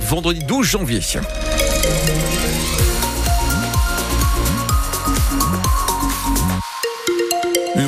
vendredi 12 janvier.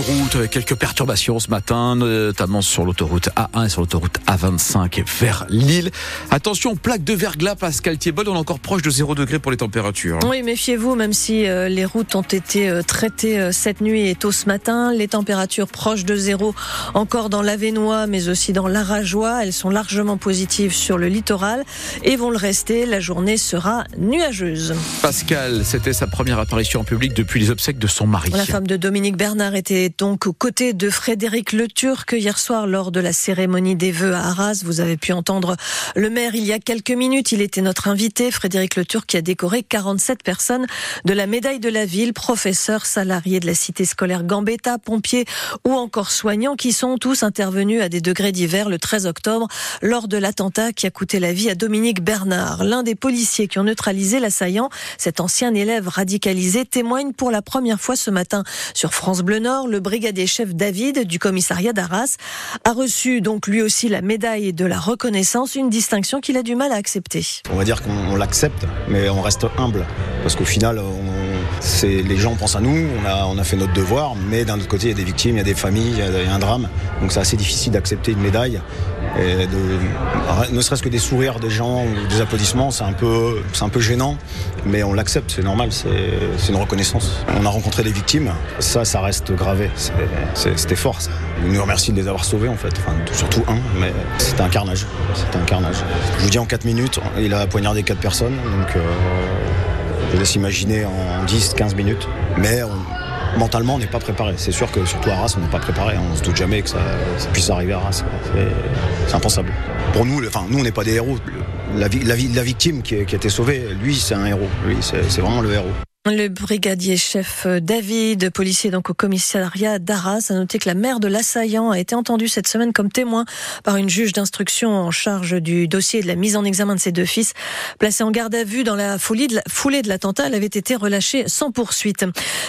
Route avec quelques perturbations ce matin, notamment sur l'autoroute A1 et sur l'autoroute A25 vers Lille. Attention, plaque de verglas, Pascal Thiebol, on est encore proche de 0 degré pour les températures. Oui, méfiez-vous, même si euh, les routes ont été euh, traitées euh, cette nuit et tôt ce matin, les températures proches de zéro encore dans l'Avenois, mais aussi dans l'Arajois. Elles sont largement positives sur le littoral et vont le rester. La journée sera nuageuse. Pascal, c'était sa première apparition en public depuis les obsèques de son mari. La femme de Dominique Bernard était donc aux côtés de Frédéric Le Turc hier soir lors de la cérémonie des vœux à Arras. Vous avez pu entendre le maire il y a quelques minutes. Il était notre invité, Frédéric Le Turc, qui a décoré 47 personnes de la médaille de la ville, professeurs, salariés de la cité scolaire Gambetta, pompiers ou encore soignants qui sont tous intervenus à des degrés divers le 13 octobre lors de l'attentat qui a coûté la vie à Dominique Bernard. L'un des policiers qui ont neutralisé l'assaillant, cet ancien élève radicalisé, témoigne pour la première fois ce matin sur France Bleu Nord le brigadier chef David du commissariat d'Arras a reçu donc lui aussi la médaille de la reconnaissance, une distinction qu'il a du mal à accepter. On va dire qu'on l'accepte, mais on reste humble parce qu'au final, c'est les gens pensent à nous, on a, on a fait notre devoir, mais d'un autre côté, il y a des victimes, il y a des familles, il y a un drame, donc c'est assez difficile d'accepter une médaille. Et ne serait-ce que des sourires des gens ou des applaudissements, c'est un peu, c'est un peu gênant, mais on l'accepte, c'est normal, c'est une reconnaissance. On a rencontré des victimes, ça, ça reste gravé, c'était fort. Ça. On nous remercie de les avoir sauvés en fait, enfin, surtout un, mais c'était un carnage, c'était un carnage. Je vous dis en 4 minutes, il a poignardé 4 personnes, donc euh, je laisse imaginer en 10-15 minutes, mais mentalement, on n'est pas préparé. C'est sûr que surtout à Arras, on n'est pas préparé. On se doute jamais que ça, puisse arriver à Arras. C'est impensable. Pour nous, nous, on n'est pas des héros. La, victime qui qui a été sauvée, lui, c'est un héros. Lui, c'est vraiment le héros. Le brigadier chef David, policier donc au commissariat d'Arras, a noté que la mère de l'assaillant a été entendue cette semaine comme témoin par une juge d'instruction en charge du dossier de la mise en examen de ses deux fils. Placée en garde à vue dans la foulée de l'attentat, elle avait été relâchée sans poursuite.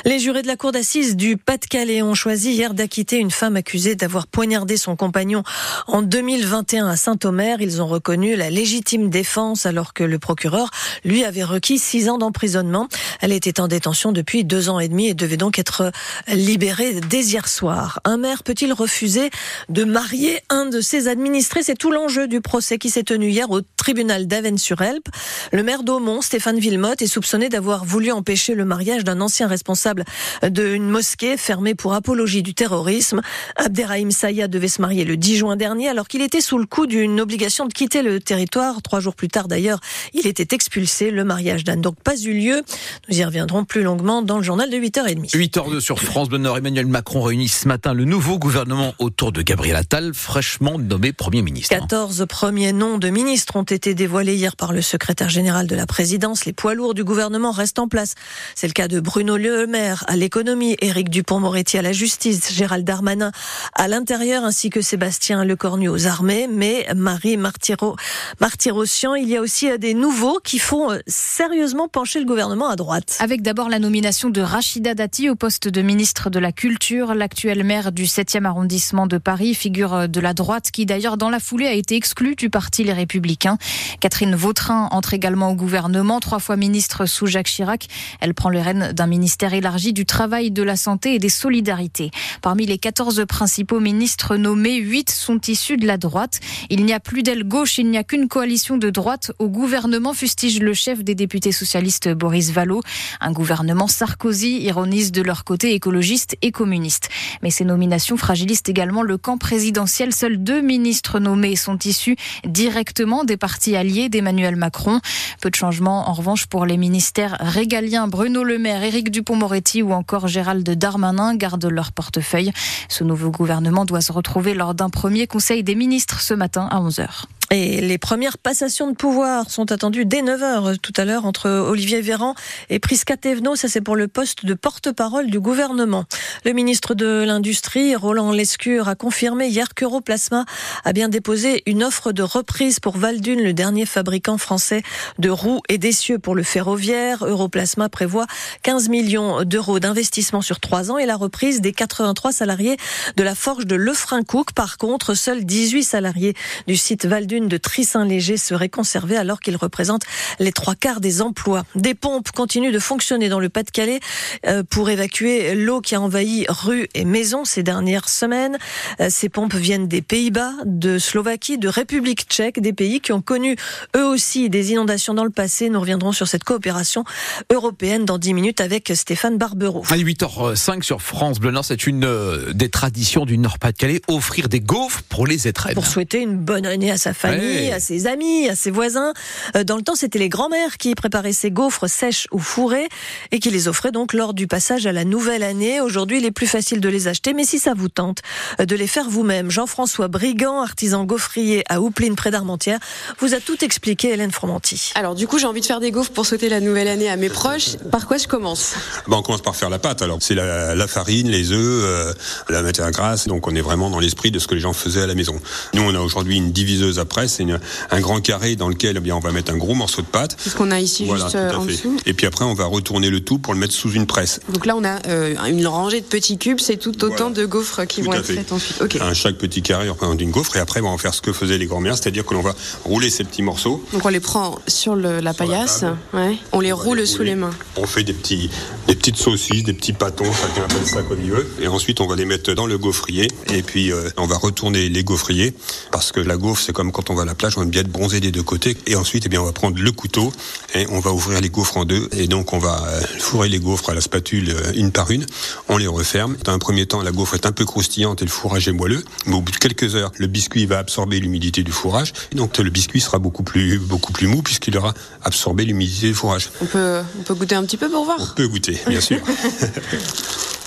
Les jurés de la cour d'assises du Pas-de-Calais ont choisi hier d'acquitter une femme accusée d'avoir poignardé son compagnon en 2021 à Saint-Omer. Ils ont reconnu la légitime défense alors que le procureur lui avait requis six ans d'emprisonnement. Elle était est en détention depuis deux ans et demi et devait donc être libéré dès hier soir. Un maire peut-il refuser de marier un de ses administrés? C'est tout l'enjeu du procès qui s'est tenu hier au tribunal d'Avennes-sur-Helpe. Le maire d'Aumont, Stéphane Villemotte, est soupçonné d'avoir voulu empêcher le mariage d'un ancien responsable d'une mosquée fermée pour apologie du terrorisme. Abderrahim Saya devait se marier le 10 juin dernier alors qu'il était sous le coup d'une obligation de quitter le territoire. Trois jours plus tard d'ailleurs, il était expulsé. Le mariage n'a donc pas eu lieu. Nous y reviendrons reviendront plus longuement dans le journal de 8h30. 8h02 sur France Bleu Nord. Emmanuel Macron réunit ce matin le nouveau gouvernement autour de Gabriel Attal, fraîchement nommé Premier ministre. 14 premiers noms de ministres ont été dévoilés hier par le secrétaire général de la présidence. Les poids lourds du gouvernement restent en place. C'est le cas de Bruno Le Maire à l'économie, Éric Dupont-Moretti à la justice, Gérald Darmanin à l'intérieur, ainsi que Sébastien Lecornu aux armées. Mais Marie Martiro, il y a aussi des nouveaux qui font euh, sérieusement pencher le gouvernement à droite avec d'abord la nomination de Rachida Dati au poste de ministre de la Culture, l'actuelle maire du 7e arrondissement de Paris, figure de la droite qui d'ailleurs dans la foulée a été exclue du parti Les Républicains. Catherine Vautrin entre également au gouvernement, trois fois ministre sous Jacques Chirac. Elle prend le rênes d'un ministère élargi du travail, de la santé et des solidarités. Parmi les 14 principaux ministres nommés, 8 sont issus de la droite. Il n'y a plus d'aile gauche, il n'y a qu'une coalition de droite au gouvernement, fustige le chef des députés socialistes Boris Vallot. Un gouvernement Sarkozy ironise de leur côté écologistes et communistes. Mais ces nominations fragilisent également le camp présidentiel. Seuls deux ministres nommés sont issus directement des partis alliés d'Emmanuel Macron. Peu de changements en revanche pour les ministères régaliens. Bruno Le Maire, Éric Dupont-Moretti ou encore Gérald Darmanin gardent leur portefeuille. Ce nouveau gouvernement doit se retrouver lors d'un premier conseil des ministres ce matin à 11h. Et les premières passations de pouvoir sont attendues dès 9h tout à l'heure entre Olivier Véran et Prisca Thévenot. Ça, c'est pour le poste de porte-parole du gouvernement. Le ministre de l'Industrie, Roland Lescure, a confirmé hier qu'Europlasma a bien déposé une offre de reprise pour Valdune, le dernier fabricant français de roues et d'essieux pour le ferroviaire. Europlasma prévoit 15 millions d'euros d'investissement sur trois ans et la reprise des 83 salariés de la forge de Lefrancouc. Par contre, seuls 18 salariés du site Valdune dunes de Trissin-Léger seraient conservés alors qu'ils représentent les trois quarts des emplois. Des pompes continuent de fonctionner dans le Pas-de-Calais euh, pour évacuer l'eau qui a envahi rues et maisons ces dernières semaines. Euh, ces pompes viennent des Pays-Bas, de Slovaquie, de République tchèque, des pays qui ont connu eux aussi des inondations dans le passé. Nous reviendrons sur cette coopération européenne dans 10 minutes avec Stéphane Barbero. À 8h05 sur France Bleu Nord, c'est une euh, des traditions du Nord-Pas-de-Calais, offrir des gaufres pour les étrennes. Pour souhaiter une bonne année à sa famille, Ouais. à ses amis, à ses voisins. Euh, Dans le temps, c'était les grands-mères qui préparaient ces gaufres sèches ou fourrées et qui les offraient donc lors du passage à la nouvelle année. Aujourd'hui, il est plus facile de les acheter, mais si ça vous tente euh, de les faire vous-même, Jean-François Brigand, artisan gaufrier à Houpline près d'Armentières, vous a tout expliqué, Hélène Fromanti. Alors du coup, j'ai envie de faire des gaufres pour souhaiter la nouvelle année à mes proches. Par quoi je commence? Bah, on commence par faire la pâte. Alors, c'est la, la farine, les œufs, euh, la matière grasse. Donc, on est vraiment dans l'esprit de ce que les gens faisaient à la maison. Nous, on a aujourd'hui une diviseuse à presse, c'est un grand carré dans lequel, eh bien, on va mettre un gros morceau de pâte. C'est ce qu'on a ici Voilà, juste euh, en fait. dessous. Et puis après, on va retourner le tout pour le mettre sous une presse. Donc là, on a euh, une rangée de petits cubes. C'est tout autant Voilà. de gaufres qui Tout vont être fait. faites ensuite. Un chaque petit carré représente une gaufre. Et après, on va faire ce que faisaient les grands-mères, c'est-à-dire que l'on va rouler ces petits morceaux. Donc on les prend sur le- la paillasse. table. Ouais. On les On roule les sous les mains. On fait des petits, des petites saucisses, des petits pâtons, chacun appelle ça comme il veut. Et ensuite, on va les mettre dans le gaufrier. Et puis, euh, on va retourner les gaufriers. Parce que la gaufre, c'est comme quand on va à la plage, on aime bien être bronzé des deux côtés. Et ensuite, eh bien, on va prendre le couteau et on va ouvrir les gaufres en deux. Et donc, on va euh, fourrer les gaufres à la spatule euh, une par une. On les referme. Dans un premier temps, la gaufre est un peu croustillante et le fourrage est moelleux. Mais au bout de quelques heures, le biscuit va absorber l'humidité du fourrage. Et donc, le biscuit sera beaucoup plus, beaucoup plus mou puisqu'il aura absorbé l'humidité du fourrage. On peut, on peut goûter un petit peu pour voir. On peut goûter, bien sûr.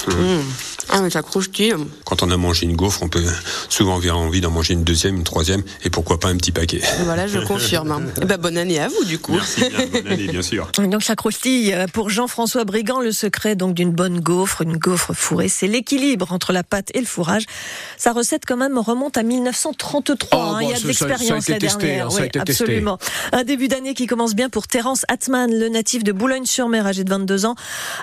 Ah mais ça croustille. Quand on a mangé une gaufre, on peut souvent avoir envie d'en manger une deuxième, une troisième, et pourquoi pas un petit paquet. Voilà, je confirme. hein. Eh ben, bonne année à vous du coup. Merci bien, bonne année, bien sûr. Donc ça croustille euh, pour Jean-François Brigand. Le secret donc d'une bonne gaufre, une gaufre fourrée, c'est l'équilibre entre la pâte et le fourrage. Sa recette quand même remonte à 1933. Oh, hein. Il y a de l'expérience la testé, dernière. hein, ça a Oui, été testé. absolument. Un début d'année qui commence bien pour Terence Atman, le natif de Boulogne-sur-Mer, âgé de 22 ans,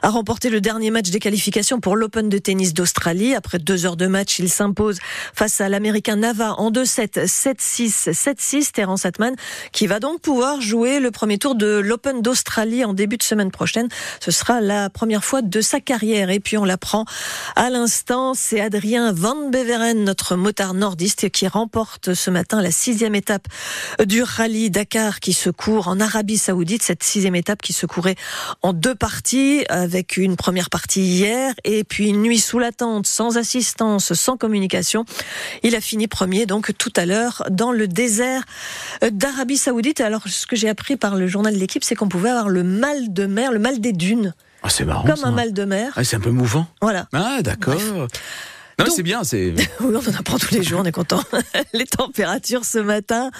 a remporté le dernier match des qualifications pour l'Open de tennis d'Australie. Après deux heures de match, il s'impose face à l'Américain Nava en 2-7, 7-6, 7-6. Terence Atman qui va donc pouvoir jouer le premier tour de l'Open d'Australie en début de semaine prochaine. Ce sera la première fois de sa carrière. Et puis on l'apprend à l'instant, c'est Adrien Van Beveren, notre motard nordiste, qui remporte ce matin la sixième étape du rallye Dakar qui se court en Arabie Saoudite. Cette sixième étape qui se courait en deux parties, avec une première partie hier et puis une nuit sous la sans assistance, sans communication. Il a fini premier donc tout à l'heure dans le désert d'Arabie Saoudite. Alors ce que j'ai appris par le journal de l'équipe, c'est qu'on pouvait avoir le mal de mer, le mal des dunes, Ah, c'est marrant. comme ça. un mal de mer. Ah, c'est un peu mouvant. Voilà. Ah, d'accord. Non, c'est bien, c'est. Oui, on en apprend tous les jours, on est content. Les températures ce matin,